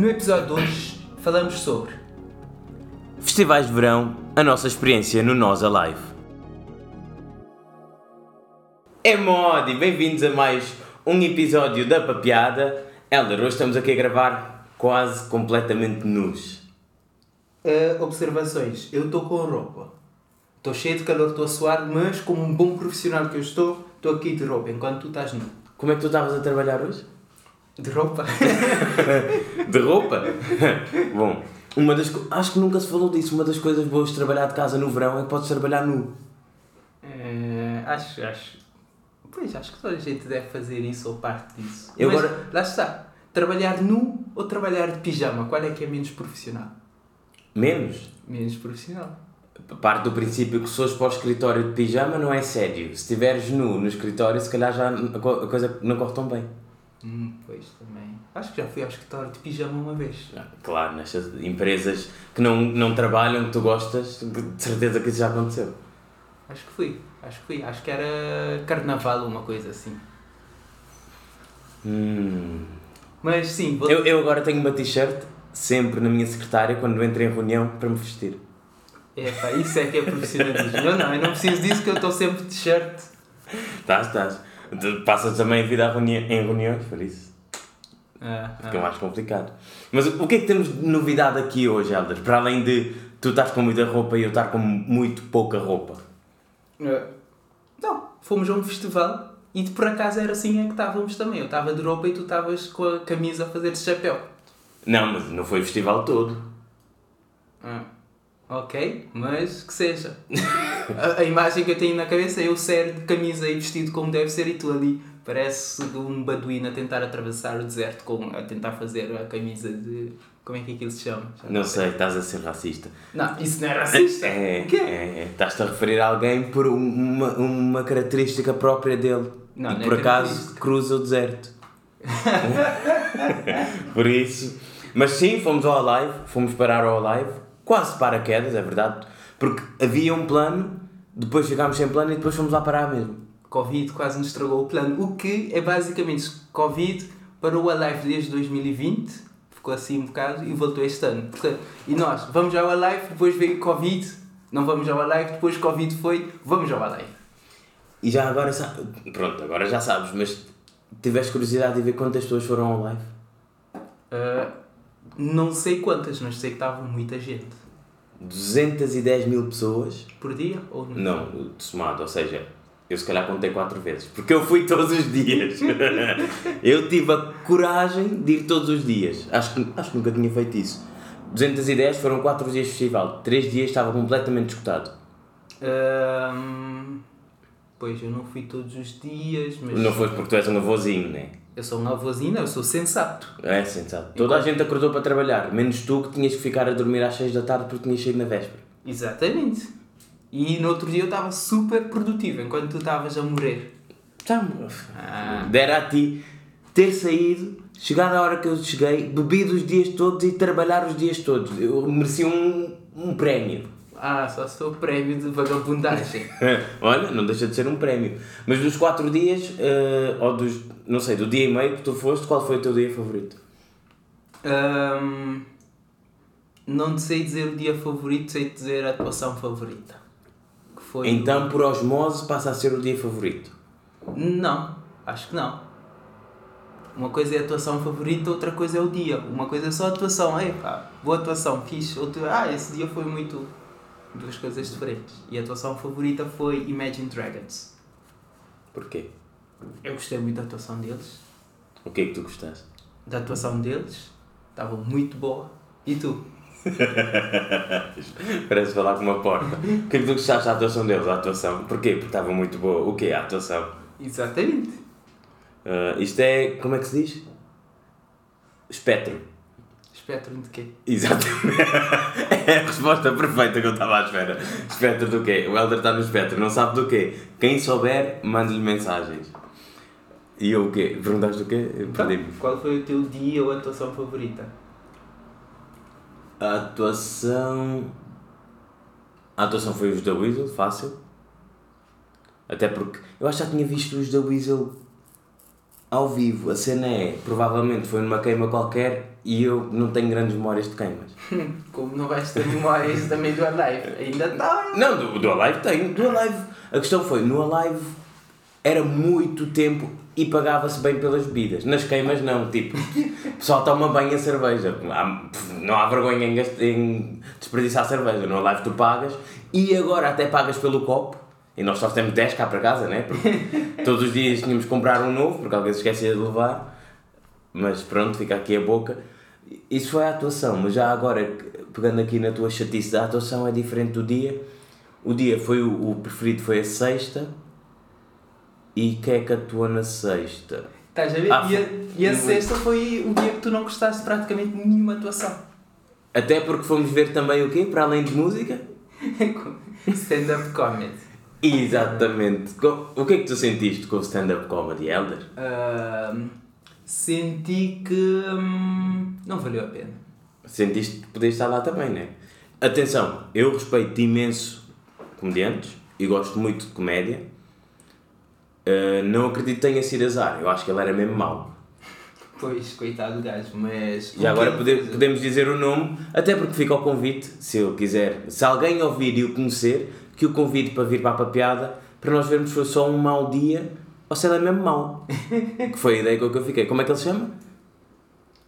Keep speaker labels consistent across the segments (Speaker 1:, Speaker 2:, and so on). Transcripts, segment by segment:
Speaker 1: No episódio de hoje falamos sobre
Speaker 2: Festivais de Verão, a nossa experiência no Nós Alive. É mod e bem-vindos a mais um episódio da Papeada. Helder, hoje estamos aqui a gravar quase completamente nus.
Speaker 1: uh, observações. Eu estou com roupa. Estou cheio de calor, estou a suar, mas como um bom profissional que eu estou, estou aqui de roupa, enquanto tu estás nu.
Speaker 2: Como é que tu estavas a trabalhar hoje?
Speaker 1: De roupa?
Speaker 2: De roupa? Bom, uma das acho que nunca se falou disso. Uma das coisas boas de trabalhar de casa no verão é que podes trabalhar nu.
Speaker 1: Eh, acho, acho. Pois, acho que toda a gente deve fazer isso ou parte disso.
Speaker 2: Eu
Speaker 1: Mas,
Speaker 2: agora-
Speaker 1: lá está. Trabalhar nu ou trabalhar de pijama? Qual é que é menos profissional?
Speaker 2: Menos.
Speaker 1: Menos profissional.
Speaker 2: Parte do princípio que se fores para o escritório de pijama não é sério. Se estiveres nu no escritório, se calhar já a coisa não corre tão bem.
Speaker 1: Hum, pois, também. Acho que já fui ao escritório de pijama uma vez.
Speaker 2: Ah, Claro, nestas empresas que não, não trabalham, que tu gostas, de certeza que isso já aconteceu.
Speaker 1: Acho que fui. Acho que fui. Acho que era carnaval ou uma coisa assim.
Speaker 2: Hum.
Speaker 1: Mas sim, vou...
Speaker 2: Eu, eu agora tenho uma t-shirt sempre na minha secretária quando entro em reunião para me vestir.
Speaker 1: Epá, isso é que é profissionalismo. Eu não, eu não preciso disso que eu estou sempre de t-shirt.
Speaker 2: Estás, estás. Passas também a vida a reuni- em reuniões, por isso
Speaker 1: Ah,
Speaker 2: fica
Speaker 1: ah.
Speaker 2: mais complicado. Mas o que é que temos de novidade aqui hoje, Helder? Para além de tu estás com muita roupa e eu estar com muito pouca roupa.
Speaker 1: Ah, Não, fomos a um festival e por acaso era assim é que estávamos também. Eu estava de roupa e tu estavas com a camisa a fazer de chapéu.
Speaker 2: Não, mas não foi o festival todo.
Speaker 1: Ah, ok, mas que seja. a, a imagem que eu tenho na cabeça é eu sério de camisa e vestido como deve ser e tu ali parece um baduíno a tentar atravessar o deserto com, a tentar fazer a camisa de... Como é que aquilo se chama? Já
Speaker 2: Não sei, estás a ser racista.
Speaker 1: Não, isso não é racista.
Speaker 2: É,
Speaker 1: O quê?
Speaker 2: é, é. Estás-te a referir a alguém por um- uma, uma característica própria dele.
Speaker 1: Não,
Speaker 2: e
Speaker 1: não é
Speaker 2: por acaso
Speaker 1: característica.
Speaker 2: cruza o deserto. por isso. Mas sim, fomos ao Alive, fomos parar ao Alive, quase paraquedas, é verdade. Porque havia um plano, depois ficámos sem plano e depois fomos lá parar mesmo.
Speaker 1: Covid quase nos estragou o plano. O que é basicamente Covid parou a live desde 2020, ficou assim um bocado e voltou este ano. Portanto, e nós vamos ao live, depois veio Covid, não vamos ao live, depois Covid foi, vamos ao live.
Speaker 2: E já agora, pronto, agora já sabes, mas tiveste curiosidade de ver quantas pessoas foram ao live?
Speaker 1: Ah, não sei quantas, mas sei que estava muita gente.
Speaker 2: 210 mil pessoas
Speaker 1: Por dia ou no
Speaker 2: Não, somado, ou seja, eu se calhar contei quatro vezes, porque eu fui todos os dias. eu tive a coragem de ir todos os dias. Acho que, acho que nunca tinha feito isso. 210 foram quatro dias de festival. Três dias estava completamente escutado.
Speaker 1: Pois eu não fui todos os dias, mas
Speaker 2: Não foi porque tu és um avôzinho, né?
Speaker 1: Eu sou um avôzinho, eu sou sensato.
Speaker 2: É sensato. Toda a gente acordou para trabalhar, menos tu que tinhas que ficar a dormir às 6 da tarde porque tinhas chego na véspera.
Speaker 1: Exatamente. E no outro dia eu estava super produtivo, enquanto tu estavas a morrer.
Speaker 2: Já,
Speaker 1: Ah.
Speaker 2: dera a ti ter saído, chegar à hora que eu cheguei, bebido os dias todos e trabalhar os dias todos. Eu merecia um, um prémio.
Speaker 1: Ah, só se for prémio de vagabundagem.
Speaker 2: Olha, não deixa de ser um prémio. Mas dos quatro dias, eh, ou dos, não sei, do dia e meio que tu foste, qual foi o teu dia favorito?
Speaker 1: Ahm, não sei dizer o dia favorito, sei dizer a atuação favorita. Que foi.
Speaker 2: Então, por osmose, passa a ser o dia favorito.
Speaker 1: Não, acho que não. Uma coisa é a atuação favorita, outra coisa é o dia. Uma coisa é só a atuação, ei pá, boa atuação, fixe. Outra, ah, esse dia foi muito. Duas coisas diferentes. E a atuação favorita foi Imagine Dragons.
Speaker 2: Porquê?
Speaker 1: Eu gostei muito da atuação deles.
Speaker 2: O que é que tu gostaste?
Speaker 1: Da atuação deles. Estava muito boa. E tu?
Speaker 2: Parece falar com uma porta. O que é que tu gostaste da atuação deles? A atuação? Porquê? Porque estava muito boa. O quê? A atuação?
Speaker 1: Exatamente.
Speaker 2: Ah, isto é, como é que se diz? Espectro.
Speaker 1: Espectro de quê?
Speaker 2: Exatamente. É a resposta perfeita que eu estava à espera. Espectro do quê? O Helder está no espectro, não sabe do quê? Quem souber, mande-lhe mensagens. E eu o quê? Perguntaste do quê? Perdi-me.
Speaker 1: Qual foi o teu dia ou atuação favorita?
Speaker 2: A atuação. A atuação foi os da Weasel, fácil. Até porque eu acho que já tinha visto os da Weasel ao vivo. A cena é, provavelmente foi numa queima qualquer e eu não tenho grandes memórias de queimas.
Speaker 1: Como não vais ter memórias também do Alive? Ainda está.
Speaker 2: Não, do, do Alive tenho. Do Alive. A questão foi, no Alive era muito tempo e pagava-se bem pelas bebidas. Nas queimas não, tipo, o pessoal toma bem a cerveja. Não há vergonha em, em desperdiçar cerveja. No Alive tu pagas e agora até pagas pelo copo. E nós só temos 10 cá para casa, né? Porque todos os dias tínhamos que comprar um novo, porque alguém se esquecia de levar. Mas pronto, fica aqui a boca. Isso foi a atuação, mas já agora, pegando aqui na tua chatice, a atuação é diferente do dia. O dia foi o, o preferido foi a sexta. E quem é que atuou na sexta?
Speaker 1: Estás a ver?
Speaker 2: Ah,
Speaker 1: e a, e a sexta foi o dia que tu não gostaste praticamente nenhuma atuação.
Speaker 2: Até porque fomos ver também o quê? Para além de música?
Speaker 1: Stand-up comedy.
Speaker 2: Exatamente. O que é que tu sentiste com o stand-up comedy, Elder?
Speaker 1: Ahm, senti que hum, não valeu a pena.
Speaker 2: Sentiste que podias estar lá também, né? Atenção, eu respeito imenso comediantes e gosto muito de comédia. Uh, não acredito que tenha sido azar, eu acho que ele era mesmo mau.
Speaker 1: Pois, coitado do gajo, mas.
Speaker 2: E agora
Speaker 1: o
Speaker 2: pode- podemos dizer o nome, até porque fica ao convite, se ele quiser. Se alguém ouvir e o conhecer, que o convide para vir para a papiada, para nós vermos se foi só um mau dia ou se ele é mesmo mau. que foi a ideia com que eu fiquei. Como é que ele se chama?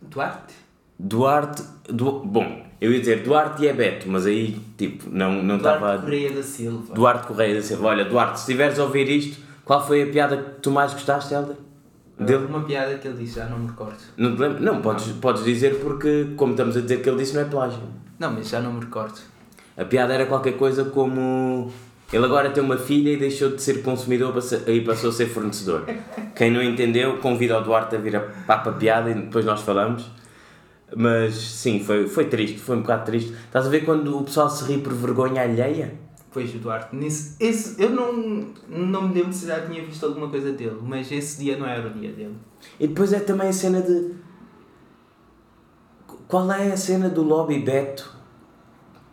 Speaker 1: Duarte?
Speaker 2: Duarte. Du... Bom, eu ia dizer Duarte e é Beto, mas aí, tipo, não não
Speaker 1: Duarte
Speaker 2: estava.
Speaker 1: Correia da Silva.
Speaker 2: Duarte Correia da Silva. Olha, Duarte, se estiveres a ouvir isto, qual foi a piada que tu mais gostaste, Helder? Dele?
Speaker 1: Uma piada que ele disse, já não me recordo.
Speaker 2: Não te lembro? Não, podes, podes dizer porque, como estamos a dizer que ele disse, não é plágio.
Speaker 1: Não, mas já não me recordo.
Speaker 2: A piada era qualquer coisa como. Ele agora tem uma filha e deixou de ser consumidor e passou a ser fornecedor. Quem não entendeu, convida o Duarte a vir a papa piada e depois nós falamos. Mas sim, foi, foi triste, foi um bocado triste. Estás a ver quando o pessoal se ri por vergonha alheia?
Speaker 1: Pois, o Duarte, nisso, esse, eu não, não me lembro se já tinha visto alguma coisa dele, mas esse dia não era o dia dele.
Speaker 2: E depois é também a cena de. Qual é a cena do Lobby Beto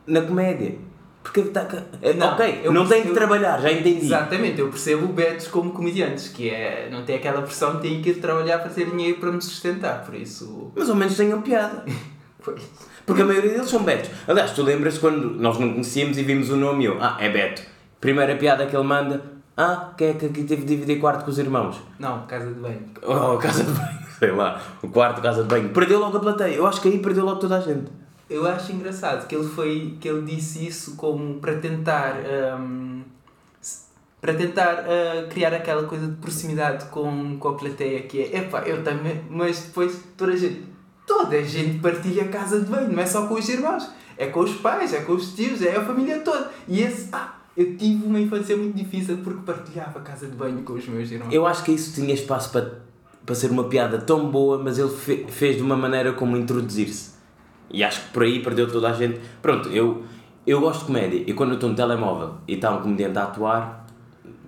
Speaker 2: na comédia? Porque está. é-
Speaker 1: Não,
Speaker 2: ok,
Speaker 1: eu
Speaker 2: não tem que trabalhar, já entendi.
Speaker 1: Exatamente, eu percebo o Betos como comediantes, que é, não tem aquela pressão de ter que ir trabalhar para ter dinheiro para me sustentar, por isso,
Speaker 2: Mas ao menos tenham piada.
Speaker 1: pois.
Speaker 2: Porque a maioria deles são Betos. Aliás, tu lembras quando nós não conhecíamos e vimos o nome e eu, ah, é Beto. Primeira piada que ele manda, ah, quem é que aqui teve de dividir quarto com os irmãos?
Speaker 1: Não, casa de banho.
Speaker 2: Oh, casa de banho, sei lá, o quarto, casa de banho. Perdeu logo a plateia. Eu acho que aí perdeu logo toda a gente.
Speaker 1: Eu acho engraçado que ele foi que ele disse isso como para tentar s- para tentar ah, criar aquela coisa de proximidade com, com a plateia que é epá, eu também, mas depois toda a gente toda a gente partilha a casa de banho, não é só com os irmãos, é com os pais, é com os tios, é a família toda. E esse, ah, eu tive uma infância muito difícil porque partilhava a casa de banho com os meus irmãos.
Speaker 2: Eu acho que isso tinha espaço para, para ser uma piada tão boa, mas ele fe- fez de uma maneira como introduzir-se. E acho que por aí perdeu toda a gente. Pronto, eu, eu gosto de comédia e quando eu estou no telemóvel e está um comediante a atuar,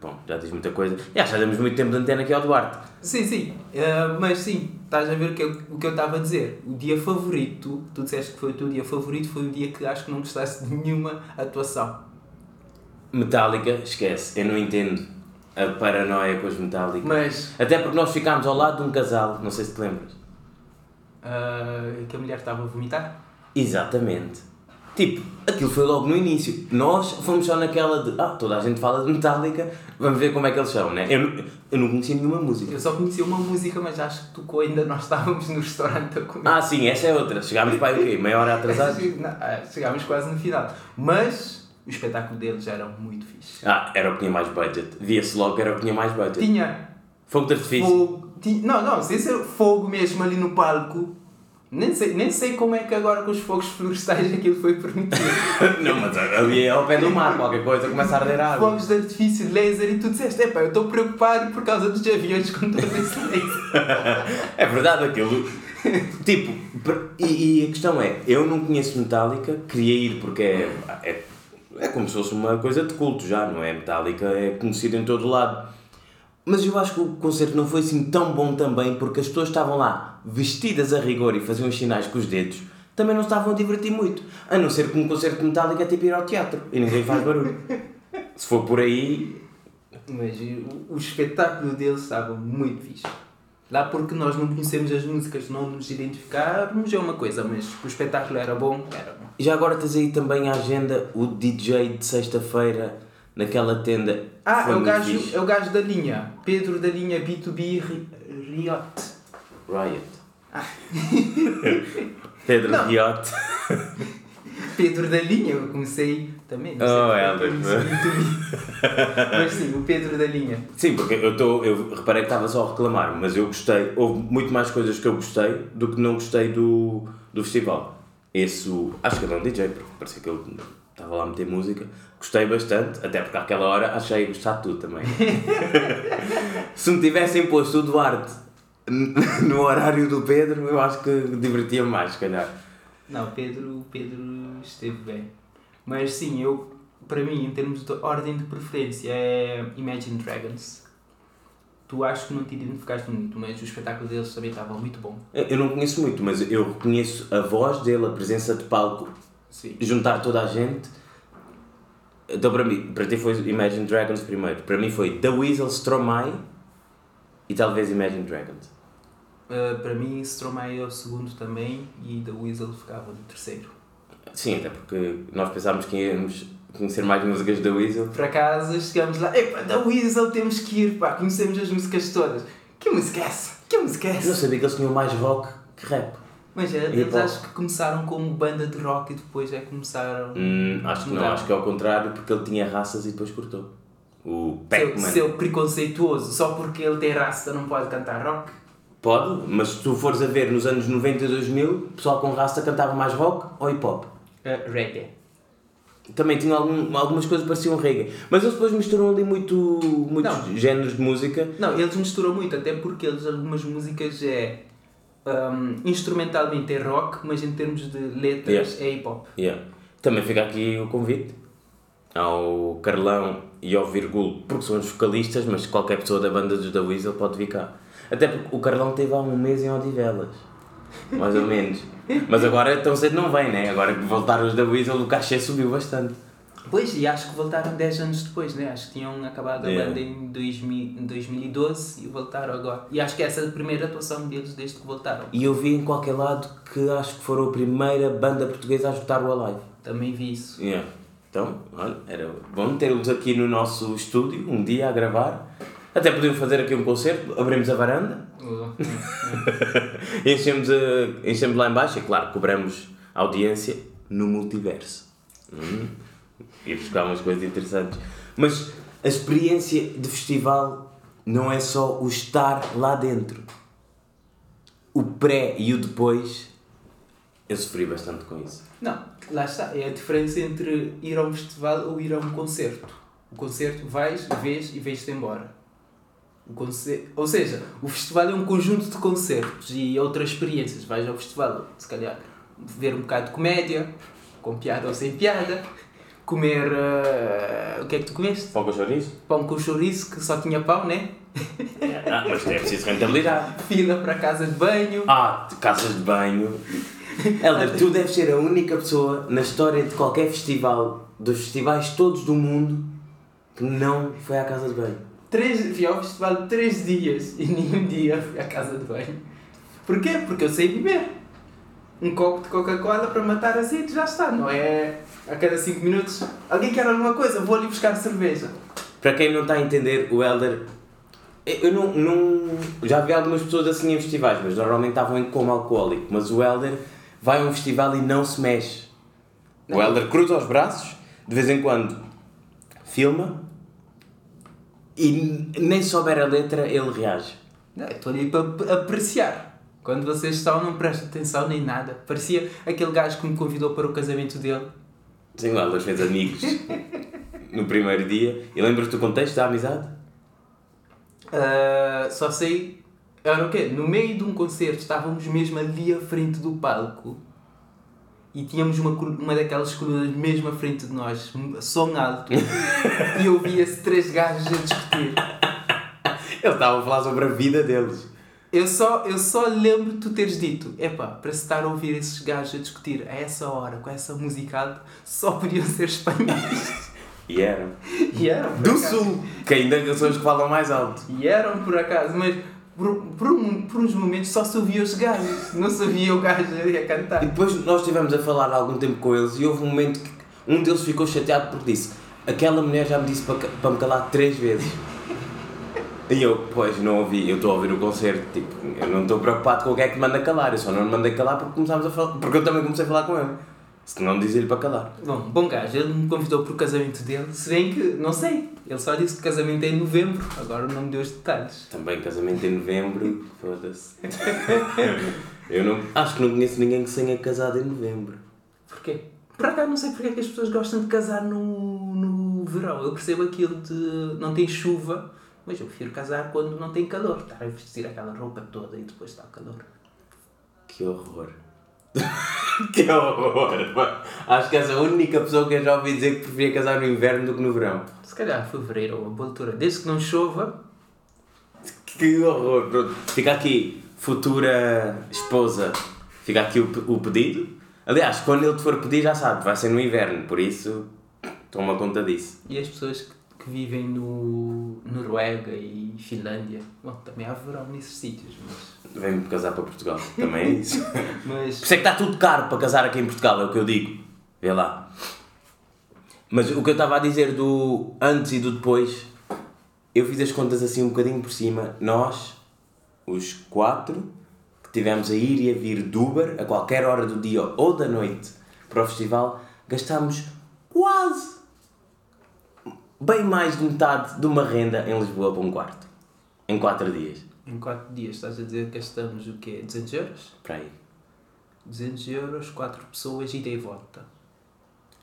Speaker 2: bom, já diz muita coisa. E acho que já demos muito tempo de antena aqui ao Duarte.
Speaker 1: Sim, sim, Ah, mas sim, estás a ver o que eu, o que eu estava a dizer. O dia favorito, tu disseste que foi o teu dia favorito, foi o dia que acho que não gostaste de nenhuma atuação.
Speaker 2: Metallica, esquece, eu não entendo a paranoia com os Metallica.
Speaker 1: Mas
Speaker 2: Até porque nós ficámos ao lado de um casal, não sei se te lembras.
Speaker 1: ah, que a mulher estava a vomitar?
Speaker 2: Exatamente. Tipo, aquilo foi logo no início. Nós fomos só naquela de, ah, toda a gente fala de Metallica, vamos ver como é que eles são, né? Eu, eu não conhecia nenhuma música.
Speaker 1: Eu só conhecia uma música, mas acho que tocou ainda nós estávamos no restaurante a comer.
Speaker 2: Ah, sim, essa é outra. Chegámos para aí o quê? Meia hora atrasados?
Speaker 1: Não, ah, Chegámos quase no final. Mas o espetáculo deles era muito fixe.
Speaker 2: Ah, era o que tinha mais budget. Via-se logo que era o que tinha mais budget.
Speaker 1: Tinha
Speaker 2: Fogo de artifício.
Speaker 1: fogo. ti- Não, não, sem ser fogo mesmo ali no palco. Nem sei, nem sei como é que agora com os fogos florestais aquilo foi permitido.
Speaker 2: não, mas ali é ao pé do mar, qualquer coisa começa a arder água.
Speaker 1: fogos de artifício, laser e tu disseste, epá, eu estou preocupado por causa dos aviões com todo esse laser.
Speaker 2: É verdade aquilo. tipo, e, e a questão é, eu não conheço Metallica, queria ir porque é, é, é como se fosse uma coisa de culto já, não é? Metallica é conhecido em todo lado. Mas eu acho que o concerto não foi assim tão bom também porque as pessoas estavam lá vestidas a rigor e faziam os sinais com os dedos. Também não estavam a divertir muito. A não ser que um concerto de Metallica é tipo ir ao teatro e ninguém faz barulho. Se for por aí,
Speaker 1: Mas o, o espetáculo deles estava muito fixe. Lá porque nós não conhecemos as músicas, não nos identificarmos é uma coisa, mas o espetáculo era bom, era bom.
Speaker 2: E já agora tens aí também a agenda, o DJ de sexta-feira naquela tenda.
Speaker 1: Ah, é o, gajo,
Speaker 2: fixe.
Speaker 1: é o gajo da linha. Pedro da linha B2B Ri- Riot.
Speaker 2: Riot.
Speaker 1: Ah.
Speaker 2: Pedro. Riot.
Speaker 1: Pedro da linha, eu comecei também. Não
Speaker 2: Oh,
Speaker 1: sei eu disse B2B. Mas sim, o Pedro da linha.
Speaker 2: Sim, porque eu, tô, eu reparei que estava só a reclamar, mas eu gostei. Houve muito mais coisas que eu gostei do que não gostei do, do festival. Esse, acho que ele é um DJ, porque parecia que ele estava lá a meter música. Gostei bastante, até porque àquela hora achei gostar de tudo também. Se me tivessem posto o Duarte no horário do Pedro, eu acho que divertia mais, se calhar.
Speaker 1: Não, Pedro, Pedro esteve bem. Mas sim, eu, para mim, em termos de ordem de preferência, é Imagine Dragons. Tu acho que não te identificaste muito, mas o espetáculo deles também estava muito bom.
Speaker 2: Eu não conheço muito, mas eu reconheço a voz dele, a presença de palco,
Speaker 1: Sim.
Speaker 2: juntar toda a gente. Então para mim, para ti foi Imagine Dragons primeiro. Para mim foi The Weasel, Stromae e talvez Imagine Dragons.
Speaker 1: Uh, para mim, Stromae é o segundo também e The Weasel ficava no terceiro.
Speaker 2: Sim, até porque nós pensámos que íamos conhecer mais músicas da Weasel.
Speaker 1: Por acaso, chegamos lá, epá, The Weasel temos que ir, pá, conhecemos as músicas todas. Que música é essa? Que música é
Speaker 2: Eu não
Speaker 1: essa?
Speaker 2: sabia que eles tinham mais rock que rap.
Speaker 1: Mas é, eles acho que começaram como banda de rock e depois é que começaram...
Speaker 2: Hum, acho que não, acho que é ao contrário, porque ele tinha raças e depois cortou. O
Speaker 1: Seu,
Speaker 2: Pac-Man.
Speaker 1: seu preconceituoso, só porque ele tem raça não pode cantar rock?
Speaker 2: Pode, mas se tu fores a ver nos anos 90 e 2000, o pessoal com raça cantava mais rock ou hip hop.
Speaker 1: Uh, reggae.
Speaker 2: Também tinha algum, algumas coisas que pareciam reggae. Mas eles depois misturam ali muito, muitos
Speaker 1: Não.
Speaker 2: géneros de música.
Speaker 1: Não, eles misturam muito, até porque eles, algumas músicas é... um, instrumentalmente é rock, mas em termos de letras é hip hop.
Speaker 2: Yeah. Também fica aqui o convite ao Carlão e ao Virgulo, porque são os vocalistas, mas qualquer pessoa da banda dos da Weasel pode vir cá. Até porque o Carlão teve há um mês em Odivelas, mais ou menos. Mas agora tão cedo não vem, né? Agora que voltaram os da Weasel, o cachê subiu bastante.
Speaker 1: Pois, e acho que voltaram 10 anos depois, né? Acho que tinham acabado a
Speaker 2: Yeah.
Speaker 1: banda em 2000, em 2012 e voltaram agora. E acho que essa é a primeira atuação deles desde que voltaram.
Speaker 2: E eu vi em qualquer lado que acho que foram a primeira banda portuguesa a escutar o Alive.
Speaker 1: Também vi isso.
Speaker 2: Yeah. Então, olha, era bom ter-los aqui no nosso estúdio, um dia a gravar. Até podíamos fazer aqui um concerto, abrimos a varanda, enchemos, a, enchemos lá embaixo e claro, cobramos audiência no multiverso. Hum. E buscar umas coisas interessantes. Mas a experiência de festival não é só o estar lá dentro. O pré e o depois, eu sofri bastante com isso.
Speaker 1: Não, lá está. É a diferença entre ir a um festival ou ir a um concerto. O concerto vais, vês e vês-te embora. O concer... Ou seja, o festival é um conjunto de concertos e outras experiências. Vais ao festival, se calhar, ver um bocado de comédia, com piada ou sem piada, comer. eh, o que é que tu comeste?
Speaker 2: Pão com chouriço?
Speaker 1: Pão com chouriço, que só tinha pão, né?
Speaker 2: Ah, mas é preciso rentabilidade.
Speaker 1: Fila para a casa de banho.
Speaker 2: Ah, de casas de banho. Helder, tu deves ser a única pessoa na história de qualquer festival, dos festivais todos do mundo, que não foi à casa de banho.
Speaker 1: Três, fui ao festival três dias e nenhum dia fui à casa de banho. Porquê? Porque eu sei beber. Um copo de Coca-Cola para matar a sede já está, não é? A cada 5 minutos, alguém quer alguma coisa, vou ali buscar cerveja.
Speaker 2: Para quem não está a entender, o Helder. Eu não, não. Já vi algumas pessoas assim em festivais, mas normalmente estavam em coma alcoólico. Mas o Helder vai a um festival e não se mexe. O
Speaker 1: Não.
Speaker 2: Helder cruza os braços, de vez em quando filma e nem souber a letra ele reage.
Speaker 1: Não, Estou ali para apreciar. Quando vocês estão, não prestam atenção nem nada. Parecia aquele gajo que me convidou para o casamento dele.
Speaker 2: Sim, o Helder fez amigos no primeiro dia. E lembras-te do contexto da amizade?
Speaker 1: Ah, só sei. Era o quê? No meio de um concerto estávamos mesmo ali à frente do palco e tínhamos uma, uma daquelas colunas mesmo à frente de nós, som alto, e ouvia-se três gajos a discutir.
Speaker 2: Ele estava a falar sobre a vida deles.
Speaker 1: Eu só, eu só lembro de tu teres dito, epá, para se estar a ouvir esses gajos a discutir a essa hora, com essa música alta, só podiam ser espanhóis.
Speaker 2: E eram.
Speaker 1: E eram,
Speaker 2: Do
Speaker 1: acaso.
Speaker 2: Sul, que ainda são os que falam mais alto.
Speaker 1: E eram por acaso, mas por, por, por uns momentos só se ouvia os gajos, não se ouvia o gajo a
Speaker 2: E
Speaker 1: cantar.
Speaker 2: depois nós estivemos a falar algum tempo com eles e houve um momento que um deles ficou chateado porque disse aquela mulher já me disse para, para me calar três vezes. E eu, pois, não ouvi, eu estou a ouvir o concerto, tipo, eu não estou preocupado com o que é que manda calar, eu só não me mandei calar porque começámos a falar, porque eu também comecei a falar com ele. Se não dizia-lhe para calar.
Speaker 1: Bom, bom gajo, ele me convidou para o casamento dele, se bem que, não sei, ele só disse que casamento é em novembro, agora não me deu os detalhes.
Speaker 2: Também casamento em novembro, foda-se. Eu não, acho que não conheço ninguém que tenha casado em novembro.
Speaker 1: Porquê? Por acaso não sei porque é que as pessoas gostam de casar no, no verão. Eu percebo aquilo de não tem chuva, mas eu prefiro casar quando não tem calor. Estar a vestir aquela roupa toda e depois está o calor.
Speaker 2: Que horror. que horror. Acho que és a única pessoa que eu já ouvi dizer que preferia casar no inverno do que no verão.
Speaker 1: Se calhar fevereiro ou boa altura. Desde que não chova,
Speaker 2: Que horror. Pronto. Fica aqui, futura esposa, fica aqui o, o pedido. Aliás, quando ele te for pedir, já sabe, vai ser no inverno, por isso toma conta disso.
Speaker 1: e as pessoas que, que vivem no Noruega e Finlândia, bom, também há verão nesses sítios, mas,
Speaker 2: Vem-me casar para Portugal, também é isso. Por
Speaker 1: mas
Speaker 2: isso é que está tudo caro para casar aqui em Portugal, é o que eu digo. Vê lá. Mas o que eu estava a dizer do antes e do depois, eu fiz as contas assim um bocadinho por cima. Nós, os quatro, que tivemos a ir e a vir de Uber a qualquer hora do dia ou da noite para o festival, gastámos quase bem mais de metade de uma renda em Lisboa para um quarto. Em quatro dias.
Speaker 1: em 4 dias estás a dizer que gastamos o quê? 200 euros?
Speaker 2: Para aí.
Speaker 1: 200 euros, 4 pessoas, ida e volta.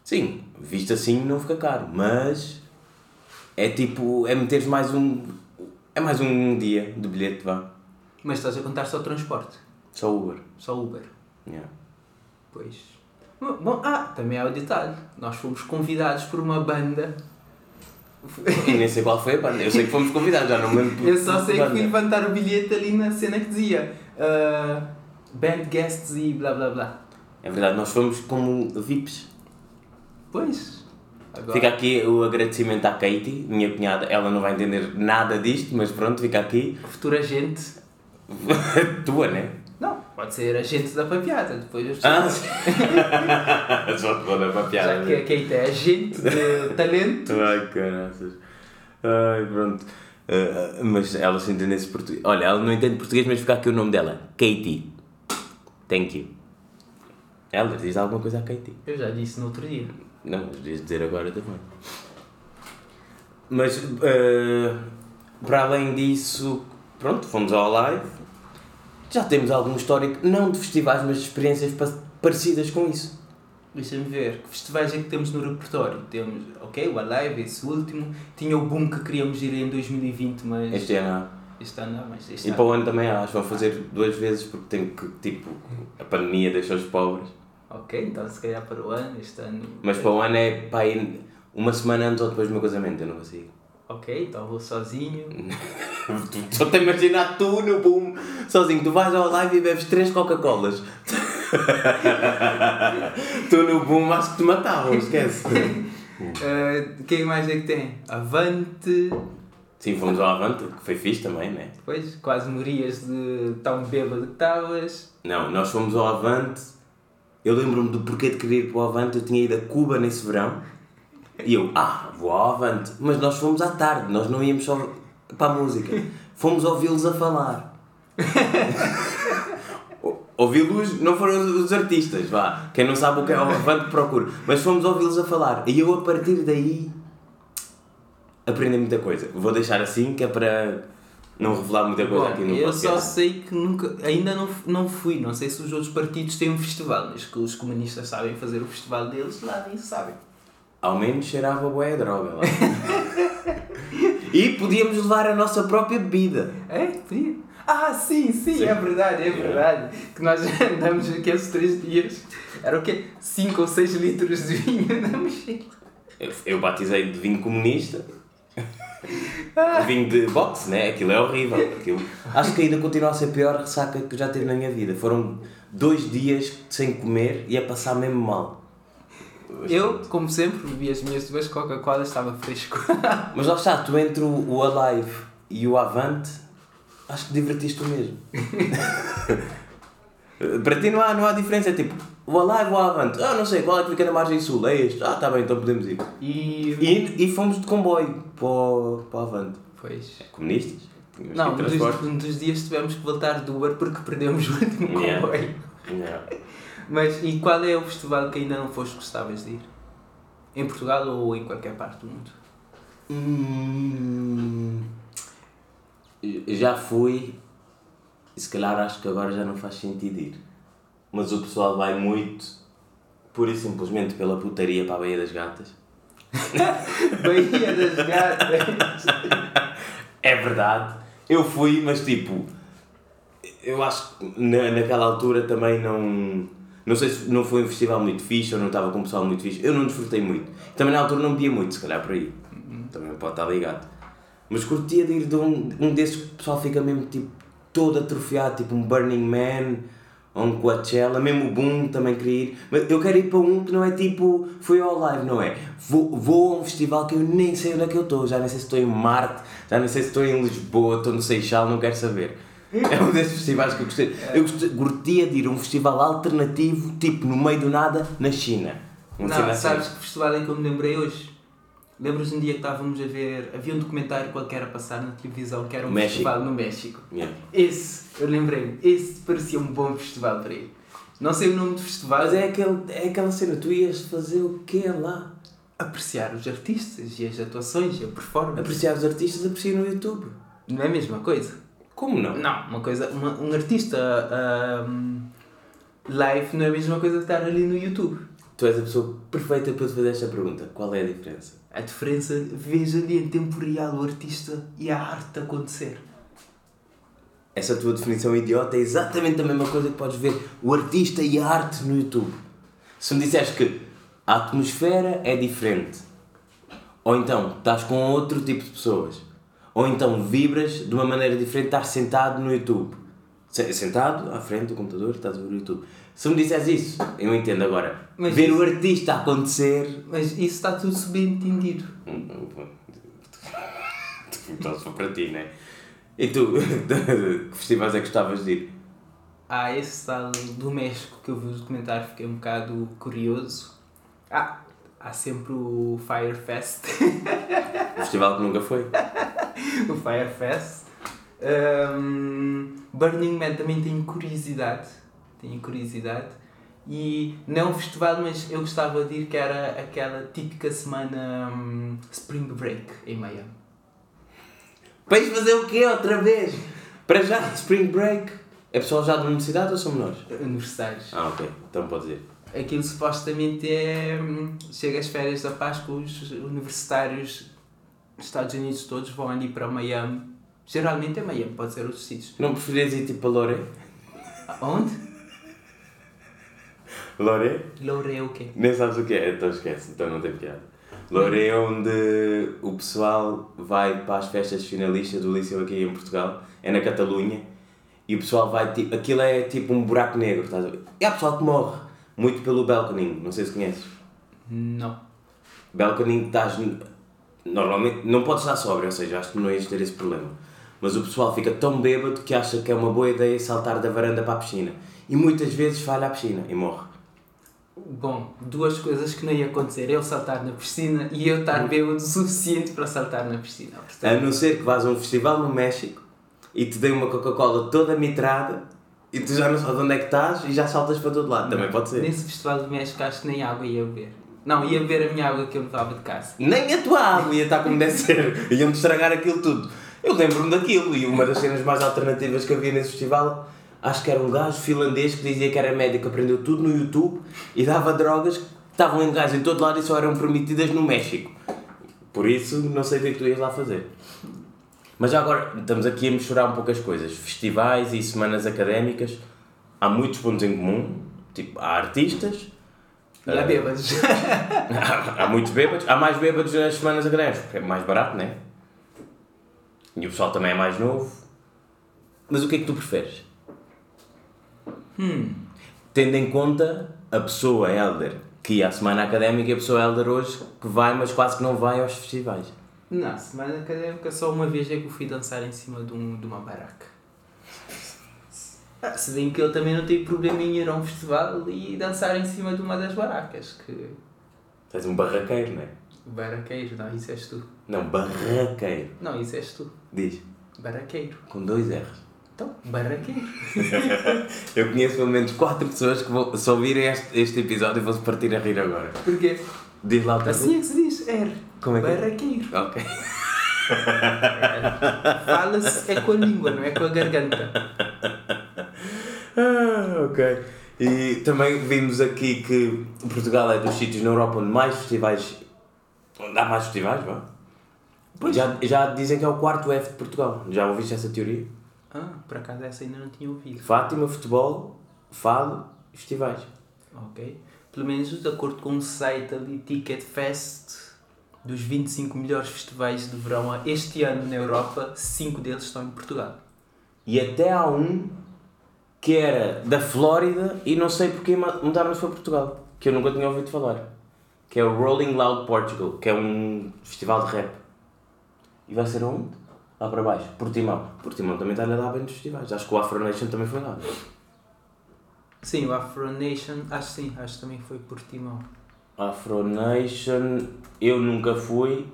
Speaker 2: Sim, visto assim não fica caro, mas é tipo, é meteres mais um. É mais um dia de bilhete, vá.
Speaker 1: Mas estás a contar só transporte,
Speaker 2: Só Uber.
Speaker 1: só Uber.
Speaker 2: Yeah.
Speaker 1: Pois. Bom, bom, ah, também há o detalhe. Nós fomos convidados por uma banda.
Speaker 2: Nem sei qual foi a banda, eu sei que fomos convidados, já não me lembro.
Speaker 1: Eu só sei que fui levantar o bilhete ali na cena que dizia ah, Band guests e blá blá blá.
Speaker 2: É verdade, nós fomos como VIPs.
Speaker 1: Pois. Agora,
Speaker 2: Fica aqui o agradecimento à Katie, minha cunhada. Ela não vai entender nada disto, mas pronto, fica aqui.
Speaker 1: futura agente.
Speaker 2: Tua, né?
Speaker 1: Pode ser agente da papiada. Depois eu
Speaker 2: Ah, só te vou dar para a piada.
Speaker 1: Já que a Kate é agente de talento.
Speaker 2: Ai, caraças. Ai, pronto. Ah, mas ela se entende esse português. Olha, ela não entende português, mas fica aqui o nome dela: Katie. Thank you. Ela diz alguma coisa a Katie.
Speaker 1: Eu já disse no outro dia.
Speaker 2: Não, mas devias dizer agora também. Mas, ah, para além disso, pronto, fomos ao live. Já temos algum histórico, não de festivais, mas de experiências pa- parecidas com isso.
Speaker 1: Deixa-me ver, que festivais é que temos no repertório? Temos, ok, o Alive, esse último. Tinha o Boom que queríamos ir em 2020, mas
Speaker 2: Este ano há.
Speaker 1: este ano não, mas este
Speaker 2: E
Speaker 1: ano.
Speaker 2: para o ano também há, acho que vão fazer duas vezes porque tem que, tipo, a pandemia deixou-os pobres.
Speaker 1: Ok, então se calhar para o ano, este ano.
Speaker 2: Mas para o ano é para ir uma semana antes ou depois do meu casamento, eu não consigo.
Speaker 1: Ok, então vou sozinho.
Speaker 2: Tu só te imaginar tu no boom, sozinho, tu vais ao live e bebes três Coca-Colas. tu no boom acho que te matavam, esquece.
Speaker 1: Uh, quem mais é que tem? Avante.
Speaker 2: Sim, fomos ao Avante, que foi fixe também, né?
Speaker 1: Pois, quase morias de tão bêbado que estavas.
Speaker 2: Não, nós fomos ao Avante. Eu lembro-me do porquê de querer ir para o Avante. Eu tinha ido a Cuba nesse verão. E eu, ah, vou ao Avante. Mas nós fomos à tarde, nós não íamos só para a música. Fomos ouvi-los a falar. Ouvi-los, não foram os, artistas, vá. Quem não sabe o que é o Avante, procura. Mas fomos ouvi-los a falar. E eu, a partir daí, aprendi muita coisa. Vou deixar assim, que é para não revelar muita coisa
Speaker 1: Bom,
Speaker 2: aqui no
Speaker 1: eu
Speaker 2: podcast.
Speaker 1: só sei que nunca, ainda não, não fui, não sei se os outros partidos têm um festival, mas que os comunistas sabem fazer o festival deles, lá nem sabem.
Speaker 2: Ao menos cheirava boa droga lá. e podíamos levar a nossa própria bebida.
Speaker 1: É? Podia? Ah, sim, sim, é verdade, é verdade. Que nós andamos aqueles três dias, era o quê? 5 ou 6 litros de vinho na mochila.
Speaker 2: Eu, eu batizei de vinho comunista.
Speaker 1: Ah.
Speaker 2: vinho de boxe, né? Aquilo é horrível. Aquilo... Acho que ainda continua a ser a pior ressaca que já tive na minha vida. Foram dois dias sem comer e a passar mesmo mal.
Speaker 1: Eu, como sempre, bebi as minhas duas Coca-Colas, estava fresco.
Speaker 2: Mas lá está, tu entre o, o Alive e o Avante, acho que divertiste o mesmo. Para ti não há, não há diferença, é tipo, vou lá e vou avante. Ah, não sei, qual é que fica na margem sul? É este. Ah, tá bem, então podemos ir.
Speaker 1: E.
Speaker 2: E, e fomos de comboio para, o- para o avante.
Speaker 1: Pois.
Speaker 2: Comunistas? Tínhamos
Speaker 1: Não, um dos, um dos dias tivemos que voltar do Uber porque perdemos o último
Speaker 2: Yeah.
Speaker 1: comboio.
Speaker 2: Yeah.
Speaker 1: Mas e qual é o festival que ainda não foste gostavas de ir? Em Portugal ou em qualquer parte do mundo?
Speaker 2: Hum, já fui e se calhar acho que agora já não faz sentido ir. Mas o pessoal vai muito, pura e simplesmente pela putaria para a Baía das Gatas.
Speaker 1: Bahia das Gatas!
Speaker 2: É verdade. Eu fui, mas tipo, eu acho que na, naquela altura também não. Não sei se não foi um festival muito fixe ou não estava com um pessoal muito fixe. Eu não desfrutei muito. Também na altura não bebia muito, se calhar por aí. Também pode estar ligado. Mas curtia de ir de um, um desses que o pessoal fica mesmo tipo todo atrofiado, tipo um Burning Man ou um Coachella, mesmo o Boom também queria ir. Mas eu quero ir para um que não é tipo, foi ao live, não é? Vou, vou a um festival que eu nem sei onde é que eu estou, já nem sei se estou em Marte, já nem sei se estou em Lisboa, estou no Seixal, não quero saber. É um desses festivais que eu gostei. Eu gostei, curtia de ir a um festival alternativo, tipo no meio do nada, na China. Cena
Speaker 1: Não,
Speaker 2: assim.
Speaker 1: sabes que festival é que eu me lembrei hoje? Lembras um dia que estávamos a ver, havia um documentário qualquer a passar na televisão que era um
Speaker 2: México.
Speaker 1: festival no México.
Speaker 2: Yeah.
Speaker 1: Esse, eu lembrei-me, esse parecia um bom festival para ir. Não sei o nome do festival,
Speaker 2: Mas é, aquele, é aquela cena, tu ias fazer o quê lá?
Speaker 1: apreciar os artistas e as atuações e a performance.
Speaker 2: Apreciar os artistas, aprecia no YouTube.
Speaker 1: Não é a mesma coisa?
Speaker 2: Como não?
Speaker 1: Não, uma coisa, uma- um artista ahm, live não é a mesma coisa que estar ali no YouTube.
Speaker 2: Tu és a pessoa perfeita para te fazer esta pergunta. Qual é a diferença?
Speaker 1: A diferença, veja ali em tempo real o artista e a arte acontecer.
Speaker 2: Essa tua definição idiota é exatamente a mesma coisa que podes ver o artista e a arte no YouTube. Se me disseres que a atmosfera é diferente, ou então estás com outro tipo de pessoas, ou então vibras de uma maneira diferente de estar sentado no YouTube. Se- Sentado à frente do computador, estás a ver o YouTube. Se me disseres isso, eu entendo agora.
Speaker 1: Mas
Speaker 2: ver
Speaker 1: isso-
Speaker 2: o artista acontecer.
Speaker 1: Mas isso está tudo subentendido.
Speaker 2: Então só para ti, né? E tu, que festivais é que gostavas de ir?
Speaker 1: Há esse tal do México que eu vi o documentário, fiquei um bocado curioso. Ah, há sempre o Fire Fest.
Speaker 2: Um festival que nunca foi.
Speaker 1: o Fire Fest. Um, Burning Man também tenho curiosidade. Tenho curiosidade. E não um festival, mas eu gostava de ir que era aquela típica semana hum, Spring Break em Miami.
Speaker 2: Para ir fazer o quê outra vez? Para já, Spring Break. É pessoal já da universidade ou somos nós?
Speaker 1: Universitários.
Speaker 2: Ah, ok. Então pode dizer.
Speaker 1: Aquilo supostamente é. hum, Chega às férias da Páscoa, os universitários Estados Unidos todos vão ali para Miami. Geralmente é Miami, pode ser outros sítios.
Speaker 2: Não preferias ir tipo a Loré?
Speaker 1: Onde?
Speaker 2: Loré?
Speaker 1: Loure é o quê?
Speaker 2: Nem sabes o que é, então esquece, então não tem piada. Loré é onde o pessoal vai para as festas finalistas do Liceu aqui em Portugal, é na Catalunha, e o pessoal vai tipo. Aquilo é tipo um buraco negro, estás a ver? E há pessoal que morre muito pelo balconing, não sei se conheces.
Speaker 1: Não.
Speaker 2: Balconing estás. Normalmente não podes estar sóbrio, ou seja, acho que não ias ter esse problema. Mas o pessoal fica tão bêbado que acha que é uma boa ideia saltar da varanda para a piscina. E muitas vezes falha a piscina e morre.
Speaker 1: Bom, duas coisas que não ia acontecer. Eu saltar na piscina e eu estar bêbado o suficiente para saltar na piscina.
Speaker 2: A
Speaker 1: Portanto,
Speaker 2: não ser que vás a um festival no México e te dê uma Coca-Cola toda mitrada e tu já não sabes onde é que estás e já saltas para todo lado. Também pode ser.
Speaker 1: nesse festival do México acho que nem água ia beber. Não, ia beber a minha água que eu levava de casa.
Speaker 2: Nem a tua água ia estar como deve ser. Iam-te estragar aquilo tudo. Eu lembro-me daquilo e uma das cenas mais alternativas que havia nesse festival, acho que era um gajo finlandês que dizia que era médico, aprendeu tudo no YouTube e dava drogas que estavam em gás em todo lado e só eram permitidas no México. Por isso, não sei o que é tu ias lá fazer. Mas já agora, estamos aqui a misturar um pouco as coisas. Festivais e semanas académicas, há muitos pontos em comum. Tipo, há artistas,
Speaker 1: E há
Speaker 2: Ah.
Speaker 1: bêbados.
Speaker 2: há muitos bêbados, há mais bêbados nas semanas académicas, porque é mais barato, né? E o pessoal também é mais novo. Mas o que é que tu preferes?
Speaker 1: Hum.
Speaker 2: Tendo em conta a pessoa elder que ia à semana académica e a pessoa elder hoje que vai, mas quase que não vai aos festivais.
Speaker 1: Não, semana académica só uma vez é que eu fui dançar em cima de, um, de uma baraca. Ah, se bem que ele também não tem problema em ir a um festival e dançar em cima de uma das barracas. Que...
Speaker 2: És um barraqueiro, não é?
Speaker 1: Barraqueiro, não, isso és tu.
Speaker 2: Não, barraqueiro.
Speaker 1: Não, isso és tu.
Speaker 2: Diz.
Speaker 1: Barraqueiro.
Speaker 2: Com dois R's.
Speaker 1: Então, barraqueiro.
Speaker 2: Eu conheço pelo menos quatro pessoas que vão, se ouvirem este, este episódio vão se partir a rir agora.
Speaker 1: Porquê?
Speaker 2: Diz lá outra
Speaker 1: Assim é que se diz, R.
Speaker 2: Como é que é?
Speaker 1: Barraqueiro.
Speaker 2: Ok.
Speaker 1: Fala-se é com a língua, não é com a garganta.
Speaker 2: Ah, ok. E também vimos aqui que Portugal é dos sítios na Europa onde mais festivais. onde há mais festivais, vá. Já, já dizem que é o quarto F de Portugal. Já ouviste essa teoria?
Speaker 1: Ah, por acaso essa ainda não tinha ouvido.
Speaker 2: Fátima, futebol, fado, festivais.
Speaker 1: Ok. Pelo menos de acordo com um site ali, Ticket Fest, dos 25 melhores festivais de verão este ano na Europa, 5 deles estão em Portugal.
Speaker 2: E até há um que era da Flórida e não sei porque mudaram-se para Portugal. Que eu nunca tinha ouvido falar. Que é o Rolling Loud Portugal, que é um festival de rap. E vai ser onde? Lá para baixo. Portimão. Portimão também está a dar bem nos festivais. Acho que o Afro Nation também foi lá.
Speaker 1: Sim, o Afro Nation, acho sim, acho que também foi por Timão.
Speaker 2: Afro Nation, eu nunca fui,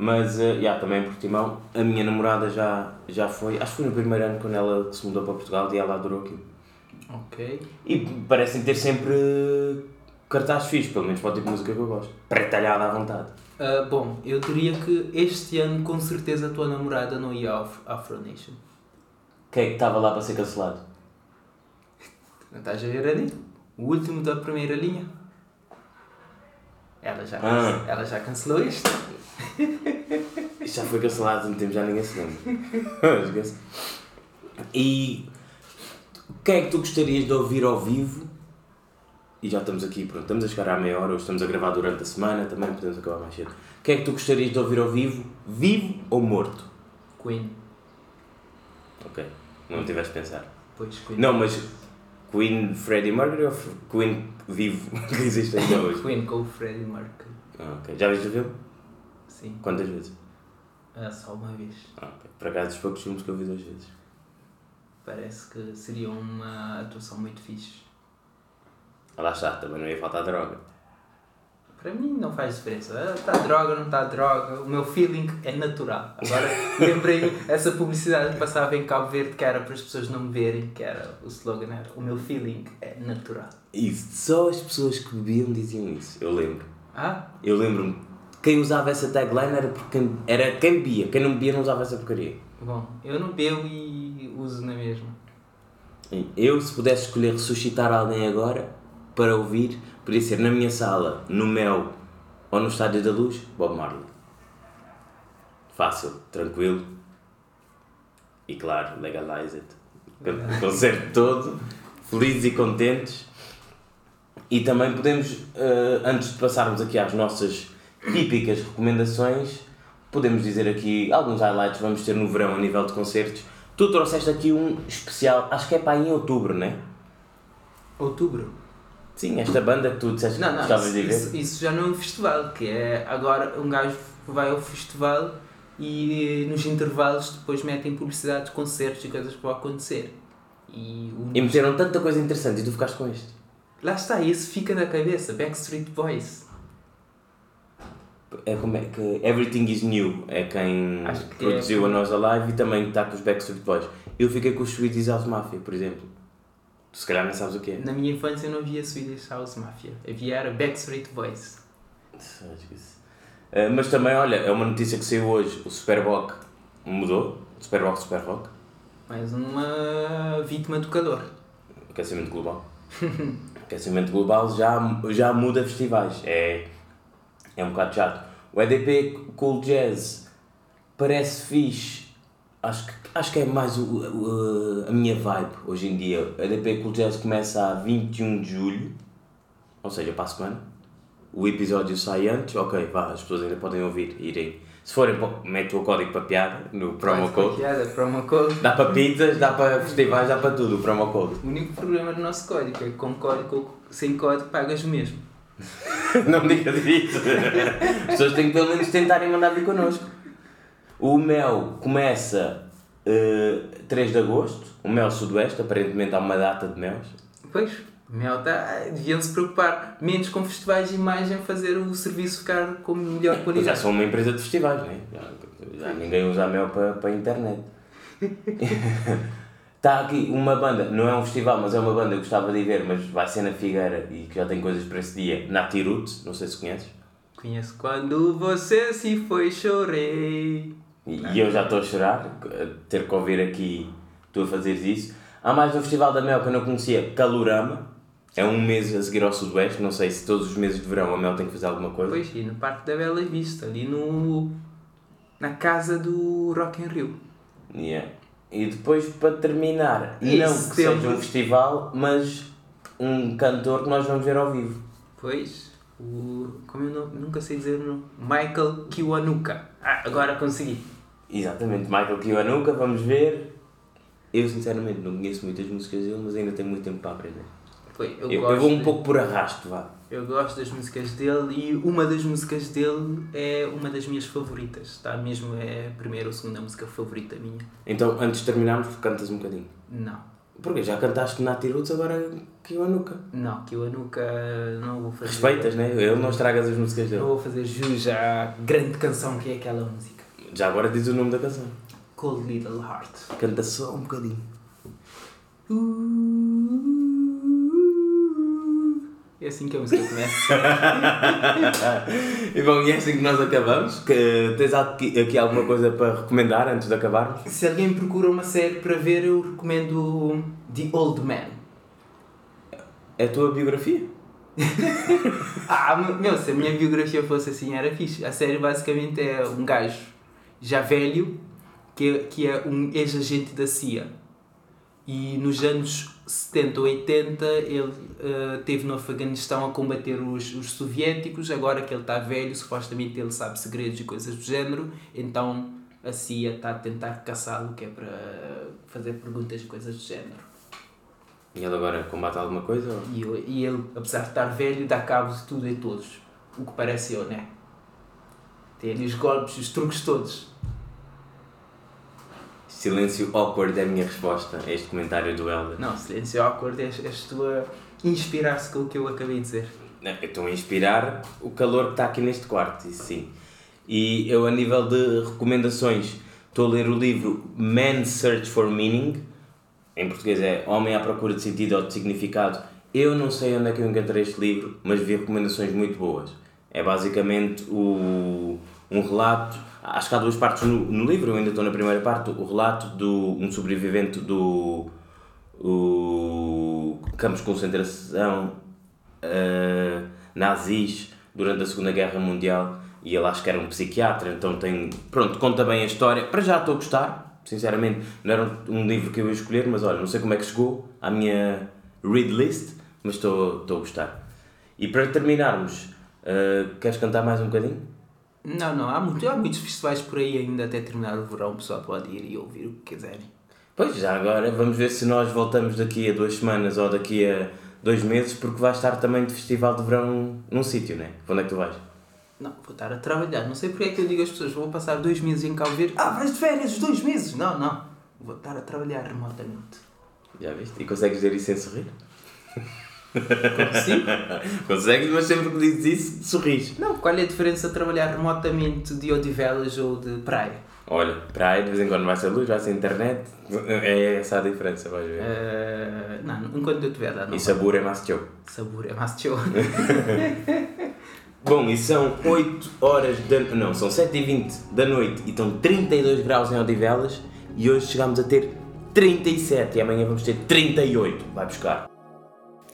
Speaker 2: mas uh, yeah, também em Portimão. A minha namorada já, já foi, acho que foi no primeiro ano quando ela se mudou para Portugal e ela adorou aquilo.
Speaker 1: Ok.
Speaker 2: E parecem ter sempre cartaz fixe, pelo menos para o tipo de música que eu gosto. Pré-talhada à vontade.
Speaker 1: Ah, bom, eu diria que este ano com certeza a tua namorada não ia ao Af- Afro Nation.
Speaker 2: Quem é que estava lá para ser cancelado?
Speaker 1: Não estás a ver ali? O último da primeira linha. Ela já,
Speaker 2: Ah.
Speaker 1: ela já cancelou isto.
Speaker 2: Isto já foi cancelado há um tempo, já ninguém se lembra. E quem é que tu gostarias de ouvir ao vivo? E já estamos aqui, pronto, estamos a chegar à meia hora, hoje estamos a gravar durante a semana, também podemos acabar mais cedo. Quem é que tu gostarias de ouvir ao vivo? Vivo ou morto?
Speaker 1: Queen.
Speaker 2: Ok, não tiveste de pensar.
Speaker 1: Pois, Queen.
Speaker 2: Não, mas Queen Freddie Mercury ou Queen vivo que existe ainda hoje?
Speaker 1: Queen com o Freddie Mercury.
Speaker 2: Ah, ok. Já viste o filme?
Speaker 1: Sim.
Speaker 2: Quantas vezes?
Speaker 1: Ah, só uma vez.
Speaker 2: Ah, ok. Por acaso, dos poucos filmes que eu vi duas vezes.
Speaker 1: Parece que seria uma atuação muito fixe.
Speaker 2: Ah, lá está, também não ia faltar droga.
Speaker 1: Para mim não faz diferença. Está droga, não está droga. O meu feeling é natural. Agora lembrei essa publicidade que passava em Cabo Verde que era para as pessoas não me verem, que era o slogan era o meu feeling é natural.
Speaker 2: Isso, só as pessoas que bebiam diziam isso, eu lembro.
Speaker 1: Ah,
Speaker 2: Eu lembro-me, quem usava essa tagline era, porque era quem bebia, quem não bebia não usava essa porcaria.
Speaker 1: bom, eu não bebo e uso na mesma.
Speaker 2: Eu, se pudesse escolher ressuscitar alguém agora, para ouvir, podia ser na minha sala, no Mel ou no Estádio da Luz, Bob Marley. Fácil, tranquilo. E claro, legalize it. Con- Concerto todo, felizes e contentes. E também podemos, eh, antes de passarmos aqui às nossas típicas recomendações, podemos dizer aqui alguns highlights vamos ter no verão a nível de concertos. Tu trouxeste aqui um especial, acho que é para em outubro, não é?
Speaker 1: Outubro.
Speaker 2: Sim, esta banda que tu disseste
Speaker 1: Não, não,
Speaker 2: gostavas
Speaker 1: isso,
Speaker 2: de ver.
Speaker 1: isso, isso já não é um festival, que é agora um gajo vai ao festival e nos intervalos depois metem publicidade de concertos e coisas que vão acontecer. E, o-
Speaker 2: E meteram tanta coisa interessante e tu ficaste com este.
Speaker 1: Lá está, esse fica na cabeça, Backstreet Boys.
Speaker 2: É como é que Everything is New é quem
Speaker 1: que
Speaker 2: produziu
Speaker 1: é-
Speaker 2: a Nós Alive e também está com os Backstreet Boys. Eu fiquei com os Swedish House Mafia, por exemplo. Tu se calhar não sabes o que é.
Speaker 1: Na minha infância não havia Swedish House Mafia, havia era Backstreet Boys.
Speaker 2: Ah, mas também, olha, é uma notícia que saiu hoje. O Superboc mudou. Superboc, Super Rock.
Speaker 1: Mais uma vítima do calor.
Speaker 2: Aquecimento global. Aquecimento global já, já muda festivais. É, é um bocado chato. O EDP Cool Jazz parece fixe. Acho que, acho que é mais o, o- a minha vibe hoje em dia. O EDP Cool Jazz começa a 21 de julho, ou seja, para a semana. O episódio sai antes, ok, vá, as pessoas ainda podem ouvir, irem. Se forem, mete o código para piada no promo code.
Speaker 1: Piada, promo code.
Speaker 2: Dá para pizzas, dá para festivais, dá para tudo o promo code.
Speaker 1: O único problema do nosso código é que com código sem código pagas o mesmo.
Speaker 2: Não digas isso. As pessoas têm que pelo menos tentarem mandar vir connosco. O Mel começa Uh, 3 de Agosto, o Mel Sudoeste, aparentemente há uma data de mel.
Speaker 1: Pois, Mel tá, deviam se preocupar menos com festivais e mais em fazer o serviço ficar com melhor
Speaker 2: Já
Speaker 1: qualidade.
Speaker 2: são uma empresa de festivais, não é? Já, já ninguém usa mel para, para a internet. Está aqui uma banda, não é um festival, mas é uma banda que eu gostava de ver, mas vai ser na Figueira e que já tem coisas para esse dia. Natirut, não sei se conheces.
Speaker 1: Conheço quando você se foi, chorei.
Speaker 2: E, e eu já estou a chorar, a ter que ouvir aqui tu a fazeres isso. Há mais um festival da Mel que eu não conhecia, Calorama. É um mês a seguir ao Sudoeste, não sei se todos os meses de verão a Mel tem que fazer alguma coisa.
Speaker 1: Pois, e no Parque da Bela Vista, ali no... na casa do Rock in Rio.
Speaker 2: Yeah. E depois, para terminar,
Speaker 1: E
Speaker 2: não que
Speaker 1: setembro?
Speaker 2: seja um festival, mas um cantor que nós vamos ver ao vivo.
Speaker 1: Pois, o... como eu não- nunca sei dizer o nome. Michael Kiwanuka. Ah, agora consegui.
Speaker 2: Exatamente, Michael Kiwanuka, vamos ver. Eu sinceramente não conheço muitas músicas dele, mas ainda tenho muito tempo para aprender.
Speaker 1: Foi, eu,
Speaker 2: Eu,
Speaker 1: gosto
Speaker 2: eu vou um
Speaker 1: de-
Speaker 2: pouco por arrasto, vá.
Speaker 1: Eu gosto das músicas dele e uma das músicas dele é uma das minhas favoritas. Tá? Mesmo é a primeira ou segunda música favorita minha.
Speaker 2: Então, antes de terminarmos, cantas um bocadinho.
Speaker 1: Não.
Speaker 2: Porque já cantaste Natiruts, agora Kiwanuka.
Speaker 1: Não, eu nunca não vou fazer.
Speaker 2: Respeitas, né? Ele não estragas as músicas
Speaker 1: Não
Speaker 2: dele.
Speaker 1: vou fazer jus à grande canção que é aquela música.
Speaker 2: Já agora diz o nome da canção.
Speaker 1: Cold Little Heart.
Speaker 2: Canta só um bocadinho.
Speaker 1: É assim que a música começa.
Speaker 2: E bom, e é assim que nós acabamos. Que, tens aqui, aqui alguma coisa para recomendar antes de acabarmos?
Speaker 1: Se alguém procura uma série para ver, eu recomendo The Old Man.
Speaker 2: É a tua biografia?
Speaker 1: Ah, meu, se a minha biografia fosse assim era fixe. A série basicamente é um gajo já velho que é, que é um ex-agente da CIA. E nos anos 70 ou 80 ele eh, teve no Afeganistão a combater os, os soviéticos. Agora que ele está velho, supostamente ele sabe segredos e coisas do género. Então a CIA está a tentar caçá-lo, que é para fazer perguntas e coisas do género.
Speaker 2: E ele agora combate alguma coisa?
Speaker 1: E, e ele, apesar de estar velho, dá cabo de tudo e todos. O que parece eu, né? Tem ali os golpes, os truques todos.
Speaker 2: Silêncio awkward é a minha resposta a este comentário do Helder.
Speaker 1: Não, silêncio awkward, és, és tu a inspirar-se com o que eu acabei de dizer.
Speaker 2: Não, Eu estou a inspirar o calor que está aqui neste quarto, isso sim. E eu, a nível de recomendações, estou a ler o livro Man's Search for Meaning. Em português é Homem à Procura de Sentido ou de Significado. Eu não sei onde é que eu encontrei este livro, mas vi recomendações muito boas. É basicamente o, um relato. Acho que há duas partes no, no livro, eu ainda estou na primeira parte. O relato de um sobrevivente do o campos de concentração uh, nazis durante a Segunda Guerra Mundial e ele acho que era um psiquiatra, então tem. Pronto, conta bem a história. Para já estou a gostar, sinceramente. Não era um, um livro que eu ia escolher, mas olha, não sei como é que chegou à minha read list, mas estou, estou a gostar. E para terminarmos, uh, queres cantar mais um bocadinho?
Speaker 1: Não, não, há, muito, há muitos festivais por aí ainda até terminar o verão, o pessoal pode ir e ouvir o que quiserem.
Speaker 2: Pois, já agora, vamos ver se nós voltamos daqui a duas semanas ou daqui a dois meses, porque vai estar também de festival de verão num sítio, né? Onde é que tu vais?
Speaker 1: Não, vou estar a trabalhar. Não sei porque é que eu digo às pessoas, vou passar dois meses em Cabo Verde. Ah, vais de férias, dois meses! Não, não. Vou estar a trabalhar remotamente.
Speaker 2: Já viste? E consegues dizer isso sem sorrir?
Speaker 1: Consigo?
Speaker 2: Consegues, mas sempre que dizes isso, sorris.
Speaker 1: Não, qual é a diferença de trabalhar remotamente de Odivelas ou de praia?
Speaker 2: Olha, praia, de vez em quando vai ser luz, vai ser internet. É essa a diferença, vais ver.
Speaker 1: Eh, não, enquanto eu estiver lá, não.
Speaker 2: E sabor é mais teu.
Speaker 1: Sabor é mais show.
Speaker 2: Bom, e são 8 horas da... Não, são 7h20 da noite e estão 32 graus em Odivelas e hoje chegámos a ter 37 e amanhã vamos ter 38. Vai buscar.